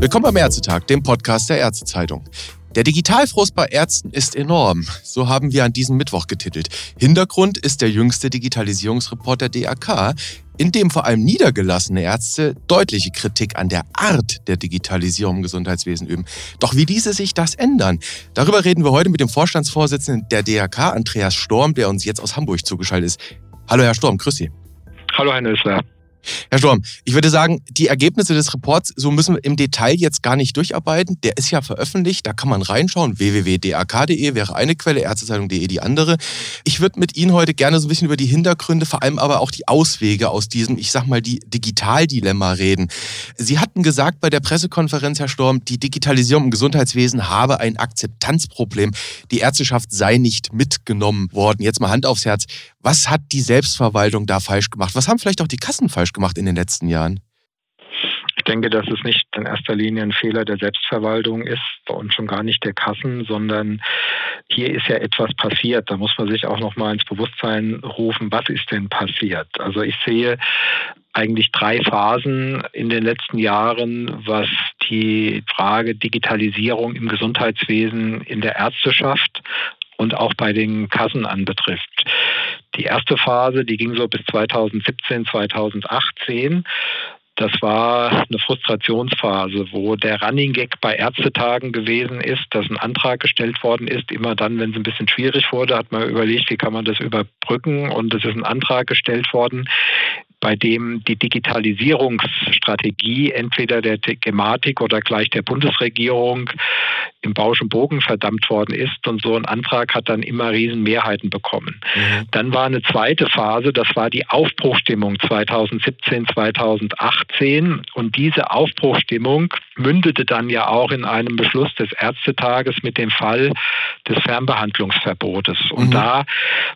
Willkommen beim Ärztetag, dem Podcast der Ärztezeitung. Der Digitalfrust bei Ärzten ist enorm. So haben wir an diesem Mittwoch getitelt. Hintergrund ist der jüngste Digitalisierungsreport der DRK, in dem vor allem niedergelassene Ärzte deutliche Kritik an der Art der Digitalisierung im Gesundheitswesen üben. Doch wie ließe sich das ändern? Darüber reden wir heute mit dem Vorstandsvorsitzenden der DRK, Andreas Storm, der uns jetzt aus Hamburg zugeschaltet ist. Hallo Herr Storm, grüß Sie. Hallo Herr Nössler. Herr Storm, ich würde sagen, die Ergebnisse des Reports, so müssen wir im Detail jetzt gar nicht durcharbeiten. Der ist ja veröffentlicht, da kann man reinschauen. www.dak.de wäre eine Quelle, ärztezeitung.de die andere. Ich würde mit Ihnen heute gerne so ein bisschen über die Hintergründe, vor allem aber auch die Auswege aus diesem, ich sag mal, die Digitaldilemma reden. Sie hatten gesagt bei der Pressekonferenz, Herr Storm, die Digitalisierung im Gesundheitswesen habe ein Akzeptanzproblem. Die Ärzteschaft sei nicht mitgenommen worden. Jetzt mal Hand aufs Herz. Was hat die Selbstverwaltung da falsch gemacht? Was haben vielleicht auch die Kassen falsch gemacht in den letzten Jahren? Ich denke, dass es nicht in erster Linie ein Fehler der Selbstverwaltung ist und schon gar nicht der Kassen, sondern hier ist ja etwas passiert. Da muss man sich auch noch mal ins Bewusstsein rufen, was ist denn passiert? Also ich sehe eigentlich drei Phasen in den letzten Jahren, was die Frage Digitalisierung im Gesundheitswesen in der Ärzteschaft und auch bei den Kassen anbetrifft. Die erste Phase, die ging so bis 2017, 2018. Das war eine Frustrationsphase, wo der Running Gag bei Ärztetagen gewesen ist, dass ein Antrag gestellt worden ist. Immer dann, wenn es ein bisschen schwierig wurde, hat man überlegt, wie kann man das überbrücken. Und es ist ein Antrag gestellt worden, bei dem die Digitalisierungsstrategie entweder der Gematik oder gleich der Bundesregierung im Bausch und Bogen verdammt worden ist. Und so ein Antrag hat dann immer Riesenmehrheiten bekommen. Mhm. Dann war eine zweite Phase, das war die Aufbruchstimmung 2017, 2018. Und diese Aufbruchstimmung mündete dann ja auch in einem Beschluss des Ärztetages mit dem Fall des Fernbehandlungsverbotes. Und mhm. da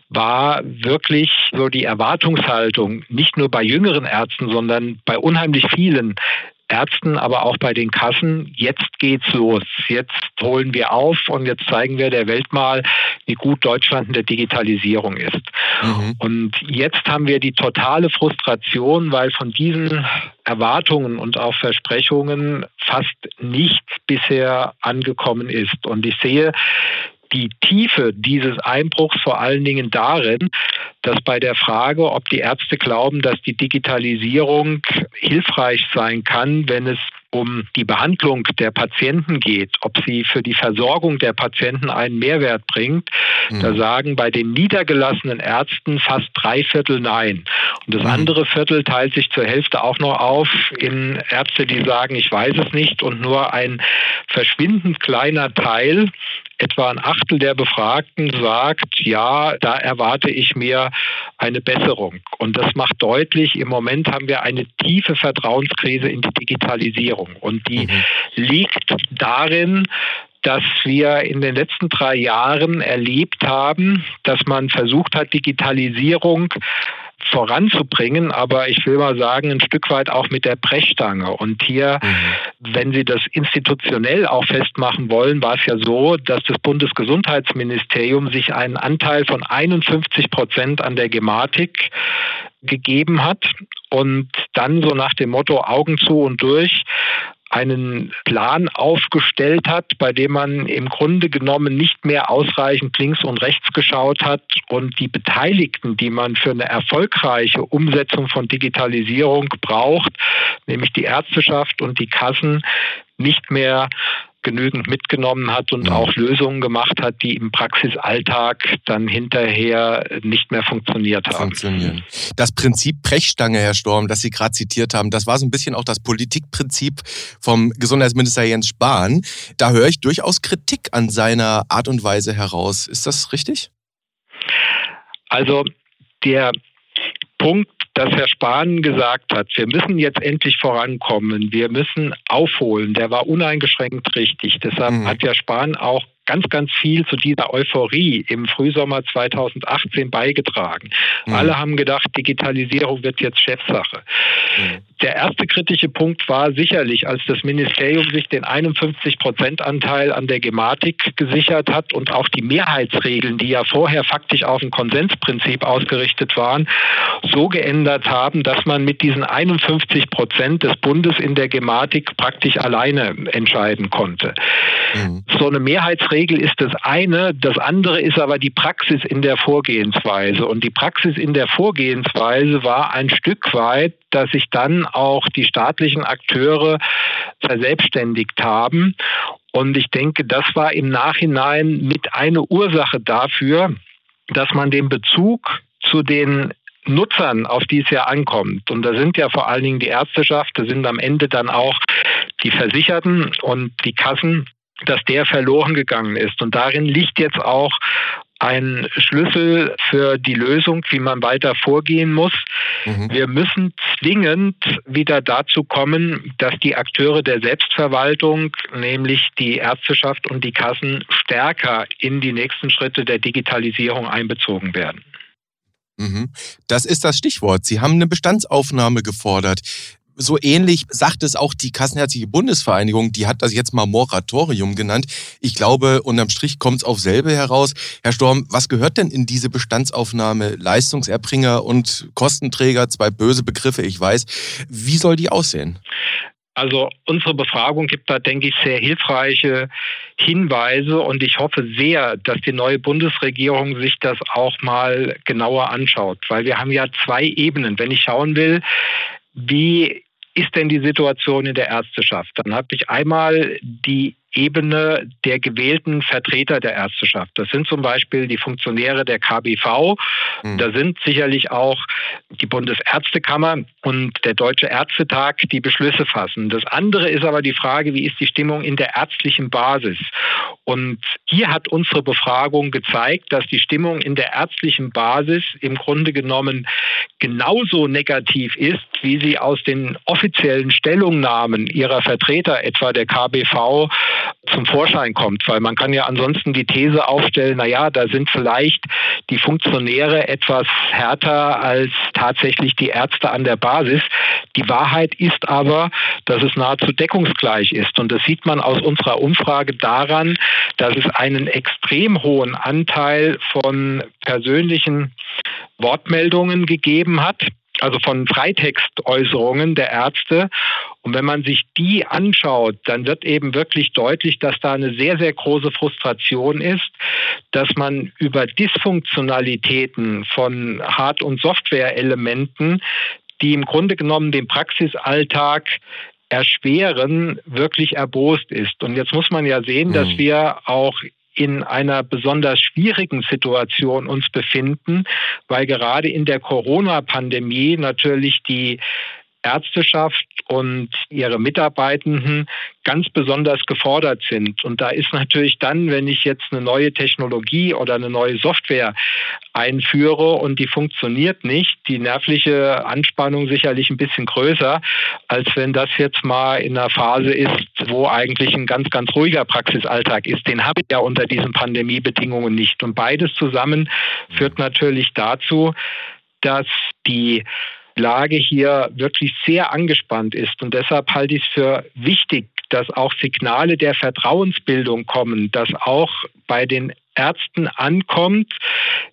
war wirklich so die Erwartungshaltung, nicht nur bei jüngeren Ärzten, sondern bei unheimlich vielen Ärzten, aber auch bei den Kassen, jetzt geht's los. Jetzt holen wir auf und jetzt zeigen wir der Welt mal, wie gut Deutschland in der Digitalisierung ist. Mhm. Und jetzt haben wir die totale Frustration, weil von diesen Erwartungen und auch Versprechungen fast nichts bisher angekommen ist. Und ich sehe die Tiefe dieses Einbruchs vor allen Dingen darin, dass bei der Frage, ob die Ärzte glauben, dass die Digitalisierung hilfreich sein kann, wenn es um die Behandlung der Patienten geht, ob sie für die Versorgung der Patienten einen Mehrwert bringt, mhm. da sagen bei den niedergelassenen Ärzten fast drei Viertel Nein. Und das mhm. andere Viertel teilt sich zur Hälfte auch noch auf in Ärzte, die sagen, ich weiß es nicht und nur ein verschwindend kleiner Teil etwa ein Achtel der Befragten sagt, ja, da erwarte ich mir eine Besserung. Und das macht deutlich, im Moment haben wir eine tiefe Vertrauenskrise in die Digitalisierung. Und die mhm. liegt darin, dass wir in den letzten drei Jahren erlebt haben, dass man versucht hat, Digitalisierung voranzubringen, aber ich will mal sagen, ein Stück weit auch mit der Brechstange. Und hier, mhm. wenn Sie das institutionell auch festmachen wollen, war es ja so, dass das Bundesgesundheitsministerium sich einen Anteil von 51 Prozent an der Gematik gegeben hat und dann so nach dem Motto Augen zu und durch einen Plan aufgestellt hat, bei dem man im Grunde genommen nicht mehr ausreichend links und rechts geschaut hat und die Beteiligten, die man für eine erfolgreiche Umsetzung von Digitalisierung braucht, nämlich die Ärzteschaft und die Kassen, nicht mehr genügend mitgenommen hat und ja. auch Lösungen gemacht hat, die im Praxisalltag dann hinterher nicht mehr funktioniert haben. Funktionieren. Das Prinzip Brechstange, Herr Storm, das Sie gerade zitiert haben, das war so ein bisschen auch das Politikprinzip vom Gesundheitsminister Jens Spahn. Da höre ich durchaus Kritik an seiner Art und Weise heraus. Ist das richtig? Also der Punkt dass Herr Spahn gesagt hat, wir müssen jetzt endlich vorankommen, wir müssen aufholen, der war uneingeschränkt richtig. Deshalb mhm. hat Herr Spahn auch ganz, ganz viel zu dieser Euphorie im Frühsommer 2018 beigetragen. Mhm. Alle haben gedacht, Digitalisierung wird jetzt Chefsache. Mhm. Der erste kritische Punkt war sicherlich, als das Ministerium sich den 51 Prozent Anteil an der Gematik gesichert hat und auch die Mehrheitsregeln, die ja vorher faktisch auf ein Konsensprinzip ausgerichtet waren, so geändert haben, dass man mit diesen 51 Prozent des Bundes in der Gematik praktisch alleine entscheiden konnte. Mhm. So eine Mehrheitsregel ist das eine, das andere ist aber die Praxis in der Vorgehensweise. Und die Praxis in der Vorgehensweise war ein Stück weit, dass sich dann auch die staatlichen Akteure verselbstständigt haben. Und ich denke, das war im Nachhinein mit eine Ursache dafür, dass man den Bezug zu den Nutzern, auf die es ja ankommt. Und da sind ja vor allen Dingen die Ärzteschaft, da sind am Ende dann auch die Versicherten und die Kassen, dass der verloren gegangen ist. Und darin liegt jetzt auch ein Schlüssel für die Lösung, wie man weiter vorgehen muss. Mhm. Wir müssen zwingend wieder dazu kommen, dass die Akteure der Selbstverwaltung, nämlich die Ärzteschaft und die Kassen, stärker in die nächsten Schritte der Digitalisierung einbezogen werden. Mhm. Das ist das Stichwort. Sie haben eine Bestandsaufnahme gefordert. So ähnlich sagt es auch die Kassenärztliche Bundesvereinigung, die hat das jetzt mal Moratorium genannt. Ich glaube, unterm Strich kommt es auf selbe heraus. Herr Storm, was gehört denn in diese Bestandsaufnahme? Leistungserbringer und Kostenträger, zwei böse Begriffe, ich weiß. Wie soll die aussehen? Also unsere Befragung gibt da, denke ich, sehr hilfreiche Hinweise und ich hoffe sehr, dass die neue Bundesregierung sich das auch mal genauer anschaut, weil wir haben ja zwei Ebenen. Wenn ich schauen will, wie ist denn die Situation in der Ärzteschaft? Dann habe ich einmal die Ebene der gewählten Vertreter der Ärzteschaft. Das sind zum Beispiel die Funktionäre der KBV. Mhm. Da sind sicherlich auch die Bundesärztekammer und der Deutsche Ärztetag, die Beschlüsse fassen. Das andere ist aber die Frage, wie ist die Stimmung in der ärztlichen Basis? Und hier hat unsere Befragung gezeigt, dass die Stimmung in der ärztlichen Basis im Grunde genommen genauso negativ ist, wie sie aus den offiziellen Stellungnahmen ihrer Vertreter, etwa der KBV, zum Vorschein kommt, weil man kann ja ansonsten die These aufstellen, na ja, da sind vielleicht die Funktionäre etwas härter als tatsächlich die Ärzte an der Basis. Die Wahrheit ist aber, dass es nahezu deckungsgleich ist und das sieht man aus unserer Umfrage daran, dass es einen extrem hohen Anteil von persönlichen Wortmeldungen gegeben hat also von Freitextäußerungen der Ärzte. Und wenn man sich die anschaut, dann wird eben wirklich deutlich, dass da eine sehr, sehr große Frustration ist, dass man über Dysfunktionalitäten von Hard- und Software-Elementen, die im Grunde genommen den Praxisalltag erschweren, wirklich erbost ist. Und jetzt muss man ja sehen, dass mhm. wir auch in einer besonders schwierigen Situation uns befinden, weil gerade in der Corona-Pandemie natürlich die Ärzteschaft und ihre Mitarbeitenden ganz besonders gefordert sind. Und da ist natürlich dann, wenn ich jetzt eine neue Technologie oder eine neue Software einführe und die funktioniert nicht, die nervliche Anspannung sicherlich ein bisschen größer, als wenn das jetzt mal in einer Phase ist, wo eigentlich ein ganz, ganz ruhiger Praxisalltag ist. Den habe ich ja unter diesen Pandemiebedingungen nicht. Und beides zusammen führt natürlich dazu, dass die Lage hier wirklich sehr angespannt ist. Und deshalb halte ich es für wichtig, dass auch Signale der Vertrauensbildung kommen, dass auch bei den Ärzten ankommt.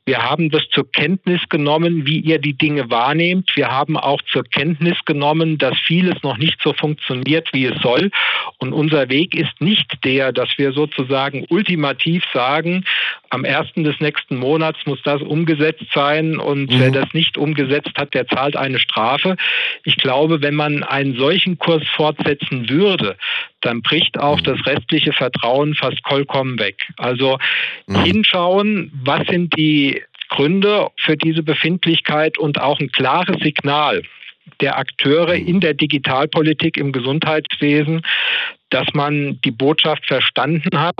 Wir haben das zur Kenntnis genommen, wie ihr die Dinge wahrnehmt. Wir haben auch zur Kenntnis genommen, dass vieles noch nicht so funktioniert, wie es soll. Und unser Weg ist nicht der, dass wir sozusagen ultimativ sagen, am ersten des nächsten Monats muss das umgesetzt sein und mhm. wer das nicht umgesetzt hat, der zahlt eine Strafe. Ich glaube, wenn man einen solchen Kurs fortsetzen würde, dann bricht auch mhm. das restliche Vertrauen fast vollkommen weg. Also mhm. hinschauen, was sind die Gründe für diese Befindlichkeit und auch ein klares Signal der Akteure mhm. in der Digitalpolitik im Gesundheitswesen, dass man die Botschaft verstanden hat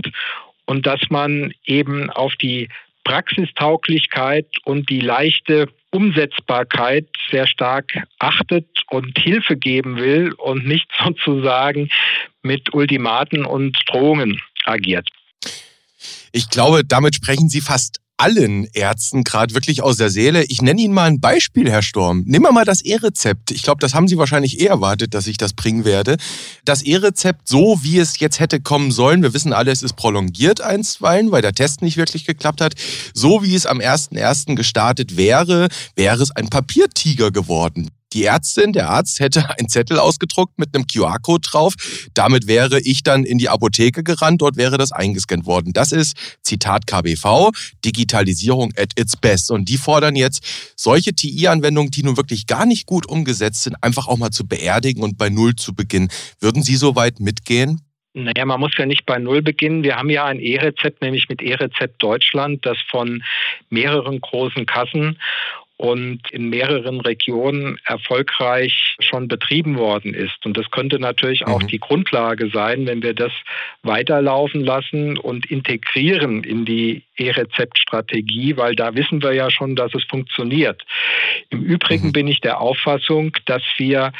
und dass man eben auf die Praxistauglichkeit und die leichte Umsetzbarkeit sehr stark achtet und Hilfe geben will und nicht sozusagen mit Ultimaten und Drohungen agiert. Ich glaube, damit sprechen Sie fast allen Ärzten gerade wirklich aus der Seele. Ich nenne Ihnen mal ein Beispiel, Herr Storm. Nehmen wir mal das E-Rezept. Ich glaube, das haben Sie wahrscheinlich eh erwartet, dass ich das bringen werde. Das E-Rezept, so wie es jetzt hätte kommen sollen, wir wissen alle, es ist prolongiert einstweilen, weil der Test nicht wirklich geklappt hat. So wie es am 1.1. gestartet wäre, wäre es ein Papiertiger geworden. Die Ärztin, der Arzt hätte einen Zettel ausgedruckt mit einem QR-Code drauf. Damit wäre ich dann in die Apotheke gerannt, dort wäre das eingescannt worden. Das ist, Zitat KBV, Digitalisierung at its best. Und die fordern jetzt, solche TI-Anwendungen, die nun wirklich gar nicht gut umgesetzt sind, einfach auch mal zu beerdigen und bei Null zu beginnen. Würden Sie so weit mitgehen? Naja, man muss ja nicht bei Null beginnen. Wir haben ja ein E-Rezept, nämlich mit E-Rezept Deutschland, das von mehreren großen Kassen und in mehreren Regionen erfolgreich schon betrieben worden ist. Und das könnte natürlich auch mhm. die Grundlage sein, wenn wir das weiterlaufen lassen und integrieren in die E-Rezept-Strategie, weil da wissen wir ja schon, dass es funktioniert. Im Übrigen mhm. bin ich der Auffassung, dass wir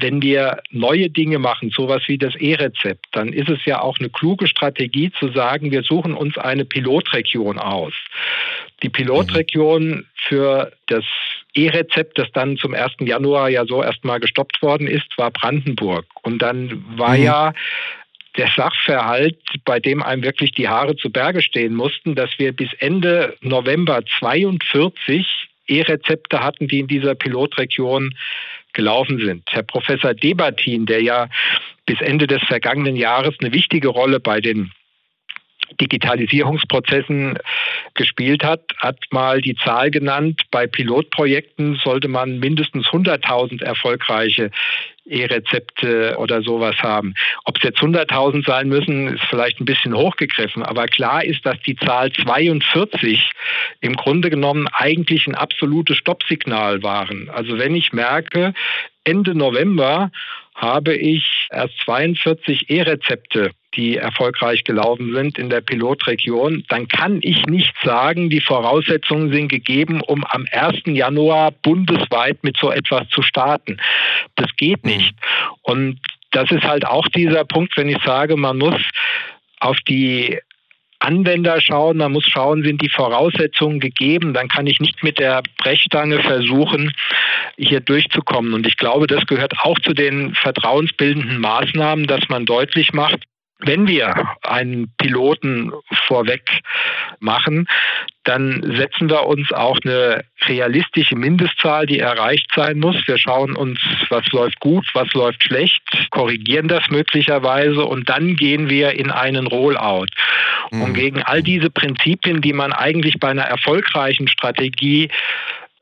wenn wir neue Dinge machen, sowas wie das E-Rezept, dann ist es ja auch eine kluge Strategie zu sagen, wir suchen uns eine Pilotregion aus. Die Pilotregion für das E-Rezept, das dann zum 1. Januar ja so erstmal gestoppt worden ist, war Brandenburg. Und dann war mhm. ja der Sachverhalt, bei dem einem wirklich die Haare zu Berge stehen mussten, dass wir bis Ende November 42 E-Rezepte hatten, die in dieser Pilotregion gelaufen sind. Herr Professor Debatin, der ja bis Ende des vergangenen Jahres eine wichtige Rolle bei den Digitalisierungsprozessen gespielt hat, hat mal die Zahl genannt, bei Pilotprojekten sollte man mindestens 100.000 erfolgreiche E-Rezepte oder sowas haben. Ob es jetzt 100.000 sein müssen, ist vielleicht ein bisschen hochgegriffen, aber klar ist, dass die Zahl 42 im Grunde genommen eigentlich ein absolutes Stoppsignal waren. Also wenn ich merke, Ende November habe ich erst 42 E-Rezepte die erfolgreich gelaufen sind in der Pilotregion, dann kann ich nicht sagen, die Voraussetzungen sind gegeben, um am 1. Januar bundesweit mit so etwas zu starten. Das geht nicht. Und das ist halt auch dieser Punkt, wenn ich sage, man muss auf die Anwender schauen, man muss schauen, sind die Voraussetzungen gegeben, dann kann ich nicht mit der Brechstange versuchen, hier durchzukommen. Und ich glaube, das gehört auch zu den vertrauensbildenden Maßnahmen, dass man deutlich macht, wenn wir einen Piloten vorweg machen, dann setzen wir uns auch eine realistische Mindestzahl, die erreicht sein muss. Wir schauen uns, was läuft gut, was läuft schlecht, korrigieren das möglicherweise und dann gehen wir in einen Rollout. Mhm. Und gegen all diese Prinzipien, die man eigentlich bei einer erfolgreichen Strategie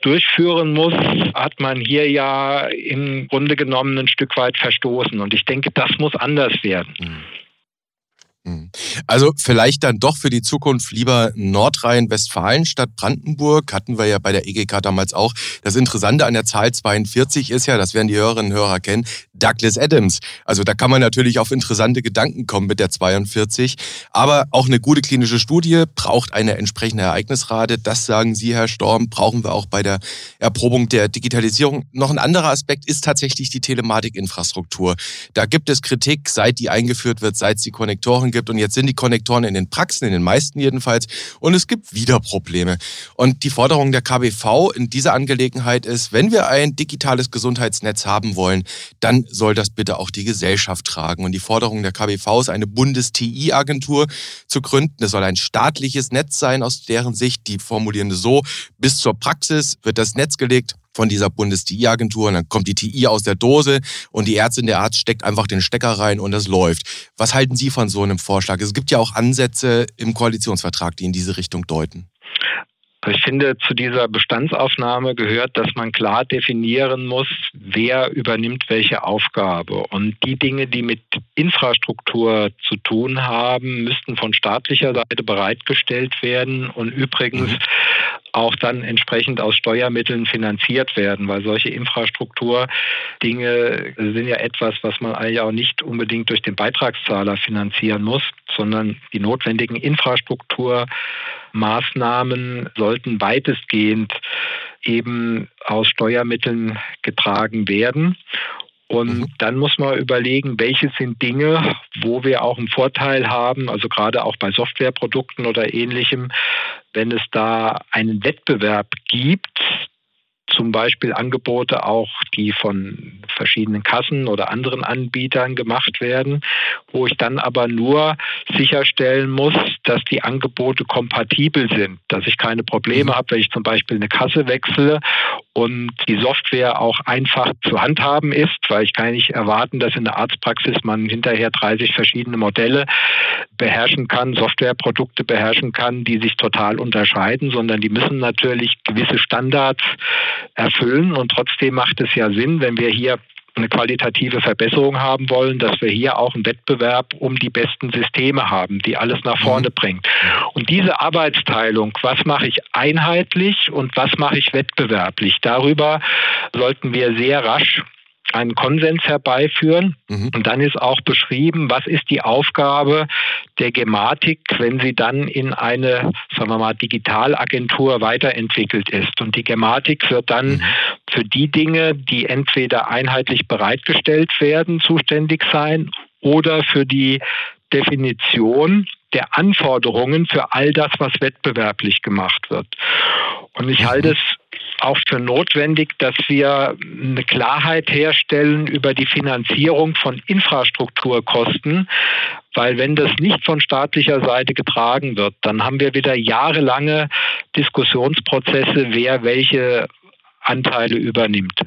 durchführen muss, hat man hier ja im Grunde genommen ein Stück weit verstoßen. Und ich denke, das muss anders werden. Mhm. Mhm. Also vielleicht dann doch für die Zukunft lieber Nordrhein-Westfalen statt Brandenburg. Hatten wir ja bei der EGK damals auch. Das Interessante an der Zahl 42 ist ja, das werden die Hörerinnen und Hörer kennen, Douglas Adams. Also da kann man natürlich auf interessante Gedanken kommen mit der 42. Aber auch eine gute klinische Studie braucht eine entsprechende Ereignisrate. Das sagen Sie, Herr Storm, brauchen wir auch bei der Erprobung der Digitalisierung. Noch ein anderer Aspekt ist tatsächlich die Telematikinfrastruktur. Da gibt es Kritik, seit die eingeführt wird, seit es die Konnektoren gibt. Und jetzt sind die Konnektoren in den Praxen, in den meisten jedenfalls. Und es gibt wieder Probleme. Und die Forderung der KBV in dieser Angelegenheit ist, wenn wir ein digitales Gesundheitsnetz haben wollen, dann soll das bitte auch die Gesellschaft tragen. Und die Forderung der KBV ist, eine Bundes-TI-Agentur zu gründen. Das soll ein staatliches Netz sein aus deren Sicht. Die formulieren so, bis zur Praxis wird das Netz gelegt von dieser Bundes-TI-Agentur und dann kommt die TI aus der Dose und die Ärztin, der Arzt steckt einfach den Stecker rein und das läuft. Was halten Sie von so einem Vorschlag? Es gibt ja auch Ansätze im Koalitionsvertrag, die in diese Richtung deuten. Ich finde, zu dieser Bestandsaufnahme gehört, dass man klar definieren muss, wer übernimmt welche Aufgabe. Und die Dinge, die mit Infrastruktur zu tun haben, müssten von staatlicher Seite bereitgestellt werden und übrigens mhm. Auch dann entsprechend aus Steuermitteln finanziert werden, weil solche Infrastrukturdinge sind ja etwas, was man eigentlich auch nicht unbedingt durch den Beitragszahler finanzieren muss, sondern die notwendigen Infrastruktur Maßnahmen sollten weitestgehend eben aus Steuermitteln getragen werden. Und mhm. dann muss man überlegen, welche sind Dinge, wo wir auch einen Vorteil haben, also gerade auch bei Softwareprodukten oder ähnlichem, wenn es da einen Wettbewerb gibt, zum Beispiel Angebote auch, die von verschiedenen Kassen oder anderen Anbietern gemacht werden, wo ich dann aber nur sicherstellen muss, dass die Angebote kompatibel sind, dass ich keine Probleme mhm. habe, wenn ich zum Beispiel eine Kasse wechsle und die Software auch einfach zu handhaben ist, weil ich kann nicht erwarten, dass in der Arztpraxis man hinterher 30 verschiedene Modelle beherrschen kann, Softwareprodukte beherrschen kann, die sich total unterscheiden, sondern die müssen natürlich gewisse Standards erfüllen. Und trotzdem macht es ja Sinn, wenn wir hier eine qualitative Verbesserung haben wollen, dass wir hier auch einen Wettbewerb um die besten Systeme haben, die alles nach vorne mhm. bringt. Und diese Arbeitsteilung, was mache ich einheitlich und was mache ich wettbewerblich, darüber sollten wir sehr rasch einen Konsens herbeiführen. Mhm. Und dann ist auch beschrieben, was ist die Aufgabe der Gematik, wenn sie dann in eine, sagen wir mal, Digitalagentur weiterentwickelt ist. Und die Gematik wird dann mhm. für die Dinge, die entweder einheitlich bereitgestellt werden, zuständig sein oder für die Definition der Anforderungen für all das, was wettbewerblich gemacht wird. Und ich halte es auch für notwendig, dass wir eine Klarheit herstellen über die Finanzierung von Infrastrukturkosten, weil wenn das nicht von staatlicher Seite getragen wird, dann haben wir wieder jahrelange Diskussionsprozesse, wer welche Anteile übernimmt.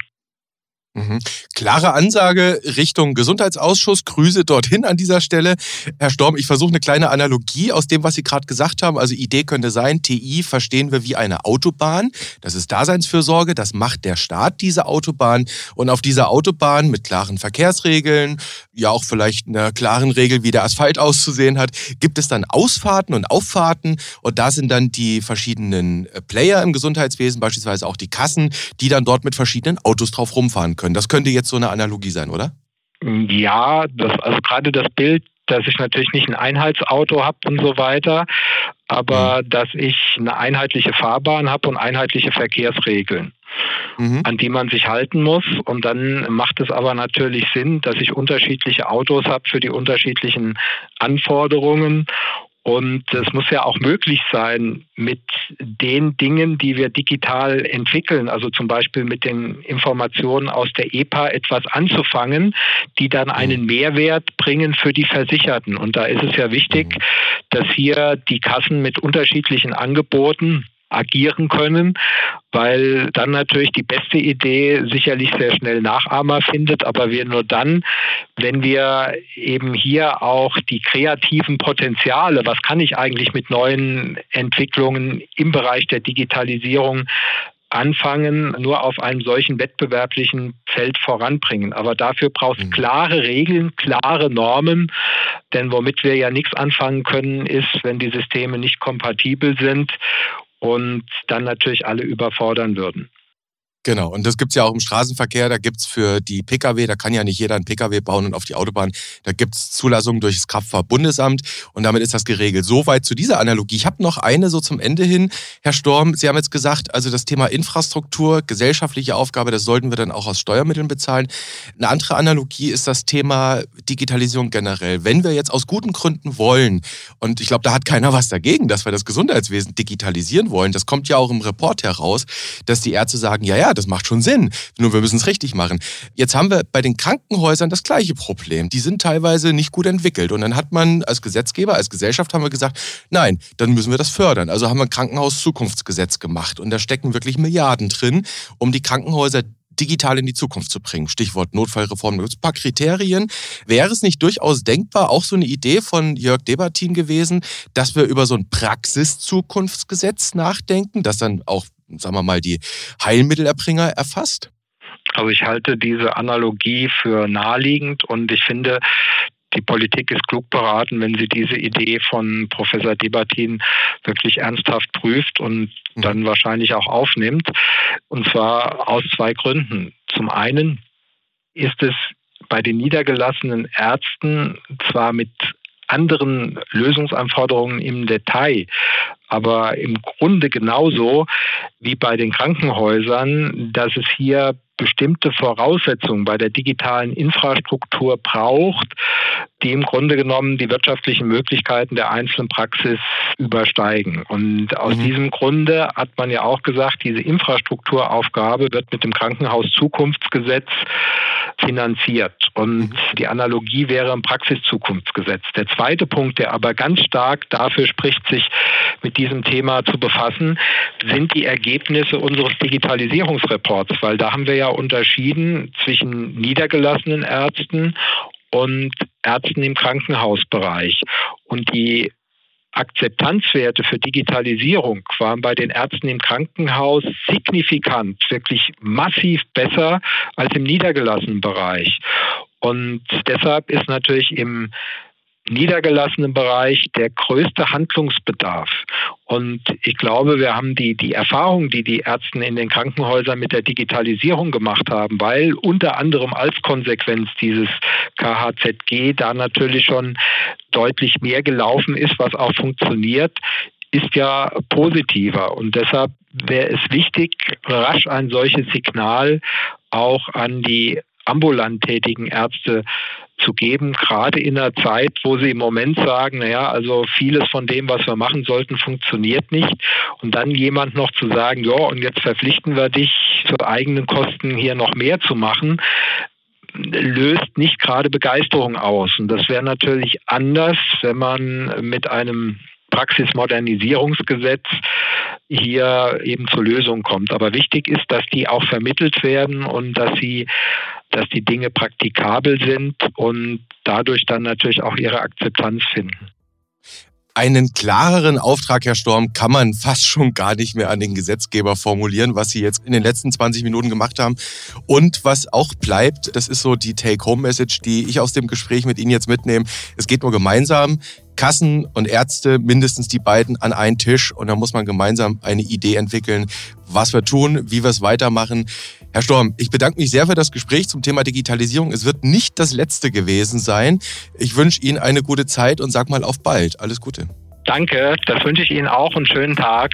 Mhm. Klare Ansage Richtung Gesundheitsausschuss. Grüße dorthin an dieser Stelle. Herr Storm, ich versuche eine kleine Analogie aus dem, was Sie gerade gesagt haben. Also Idee könnte sein, TI verstehen wir wie eine Autobahn. Das ist Daseinsfürsorge. Das macht der Staat, diese Autobahn. Und auf dieser Autobahn mit klaren Verkehrsregeln, ja auch vielleicht einer klaren Regel, wie der Asphalt auszusehen hat, gibt es dann Ausfahrten und Auffahrten. Und da sind dann die verschiedenen äh, Player im Gesundheitswesen, beispielsweise auch die Kassen, die dann dort mit verschiedenen Autos drauf rumfahren können. Das könnte jetzt so eine Analogie sein, oder? Ja, das, also gerade das Bild, dass ich natürlich nicht ein Einheitsauto habe und so weiter, aber mhm. dass ich eine einheitliche Fahrbahn habe und einheitliche Verkehrsregeln. Mhm. an die man sich halten muss. Und dann macht es aber natürlich Sinn, dass ich unterschiedliche Autos habe für die unterschiedlichen Anforderungen. Und es muss ja auch möglich sein, mit den Dingen, die wir digital entwickeln, also zum Beispiel mit den Informationen aus der EPA etwas anzufangen, die dann einen Mehrwert bringen für die Versicherten. Und da ist es ja wichtig, dass hier die Kassen mit unterschiedlichen Angeboten agieren können, weil dann natürlich die beste Idee sicherlich sehr schnell Nachahmer findet, aber wir nur dann, wenn wir eben hier auch die kreativen Potenziale, was kann ich eigentlich mit neuen Entwicklungen im Bereich der Digitalisierung anfangen, nur auf einem solchen wettbewerblichen Feld voranbringen. Aber dafür braucht es mhm. klare Regeln, klare Normen, denn womit wir ja nichts anfangen können, ist, wenn die Systeme nicht kompatibel sind und dann natürlich alle überfordern würden. Genau, und das gibt es ja auch im Straßenverkehr, da gibt es für die Pkw, da kann ja nicht jeder einen Pkw bauen und auf die Autobahn, da gibt es Zulassungen durch das Kraftfahrtbundesamt und damit ist das geregelt. Soweit zu dieser Analogie. Ich habe noch eine so zum Ende hin, Herr Storm, Sie haben jetzt gesagt, also das Thema Infrastruktur, gesellschaftliche Aufgabe, das sollten wir dann auch aus Steuermitteln bezahlen. Eine andere Analogie ist das Thema Digitalisierung generell. Wenn wir jetzt aus guten Gründen wollen, und ich glaube, da hat keiner was dagegen, dass wir das Gesundheitswesen digitalisieren wollen, das kommt ja auch im Report heraus, dass die Ärzte sagen, ja, ja, das macht schon Sinn. Nur wir müssen es richtig machen. Jetzt haben wir bei den Krankenhäusern das gleiche Problem. Die sind teilweise nicht gut entwickelt. Und dann hat man als Gesetzgeber, als Gesellschaft haben wir gesagt, nein, dann müssen wir das fördern. Also haben wir ein Krankenhauszukunftsgesetz gemacht. Und da stecken wirklich Milliarden drin, um die Krankenhäuser digital in die Zukunft zu bringen. Stichwort Notfallreform. Da gibt ein paar Kriterien. Wäre es nicht durchaus denkbar, auch so eine Idee von Jörg Debatin gewesen, dass wir über so ein Praxiszukunftsgesetz nachdenken, das dann auch sagen wir mal, die Heilmittelerbringer erfasst? Also ich halte diese Analogie für naheliegend und ich finde, die Politik ist klug beraten, wenn sie diese Idee von Professor Debatin wirklich ernsthaft prüft und mhm. dann wahrscheinlich auch aufnimmt. Und zwar aus zwei Gründen. Zum einen ist es bei den niedergelassenen Ärzten zwar mit anderen Lösungsanforderungen im Detail, aber im Grunde genauso wie bei den Krankenhäusern, dass es hier bestimmte Voraussetzungen bei der digitalen Infrastruktur braucht, die im Grunde genommen die wirtschaftlichen Möglichkeiten der einzelnen Praxis übersteigen. Und aus mhm. diesem Grunde hat man ja auch gesagt, diese Infrastrukturaufgabe wird mit dem Krankenhaus-Zukunftsgesetz finanziert. Und mhm. die Analogie wäre ein Praxiszukunftsgesetz. Der zweite Punkt, der aber ganz stark dafür spricht, sich mit diesem Thema zu befassen, sind die Ergebnisse unseres Digitalisierungsreports, weil da haben wir unterschieden zwischen niedergelassenen Ärzten und Ärzten im Krankenhausbereich. Und die Akzeptanzwerte für Digitalisierung waren bei den Ärzten im Krankenhaus signifikant, wirklich massiv besser als im niedergelassenen Bereich. Und deshalb ist natürlich im niedergelassenen Bereich der größte Handlungsbedarf. Und ich glaube, wir haben die, die Erfahrung, die die Ärzte in den Krankenhäusern mit der Digitalisierung gemacht haben, weil unter anderem als Konsequenz dieses KHZG da natürlich schon deutlich mehr gelaufen ist, was auch funktioniert, ist ja positiver. Und deshalb wäre es wichtig, rasch ein solches Signal auch an die ambulant tätigen Ärzte zu geben, gerade in einer Zeit, wo sie im Moment sagen, naja, also vieles von dem, was wir machen sollten, funktioniert nicht. Und dann jemand noch zu sagen, ja, und jetzt verpflichten wir dich zu eigenen Kosten hier noch mehr zu machen, löst nicht gerade Begeisterung aus. Und das wäre natürlich anders, wenn man mit einem Praxismodernisierungsgesetz hier eben zur Lösung kommt. Aber wichtig ist, dass die auch vermittelt werden und dass sie dass die Dinge praktikabel sind und dadurch dann natürlich auch ihre Akzeptanz finden. Einen klareren Auftrag, Herr Storm, kann man fast schon gar nicht mehr an den Gesetzgeber formulieren, was Sie jetzt in den letzten 20 Minuten gemacht haben. Und was auch bleibt, das ist so die Take-Home-Message, die ich aus dem Gespräch mit Ihnen jetzt mitnehme. Es geht nur gemeinsam. Kassen und Ärzte, mindestens die beiden, an einen Tisch und dann muss man gemeinsam eine Idee entwickeln, was wir tun, wie wir es weitermachen. Herr Storm, ich bedanke mich sehr für das Gespräch zum Thema Digitalisierung. Es wird nicht das letzte gewesen sein. Ich wünsche Ihnen eine gute Zeit und sag mal auf bald. Alles Gute. Danke, das wünsche ich Ihnen auch. Einen schönen Tag.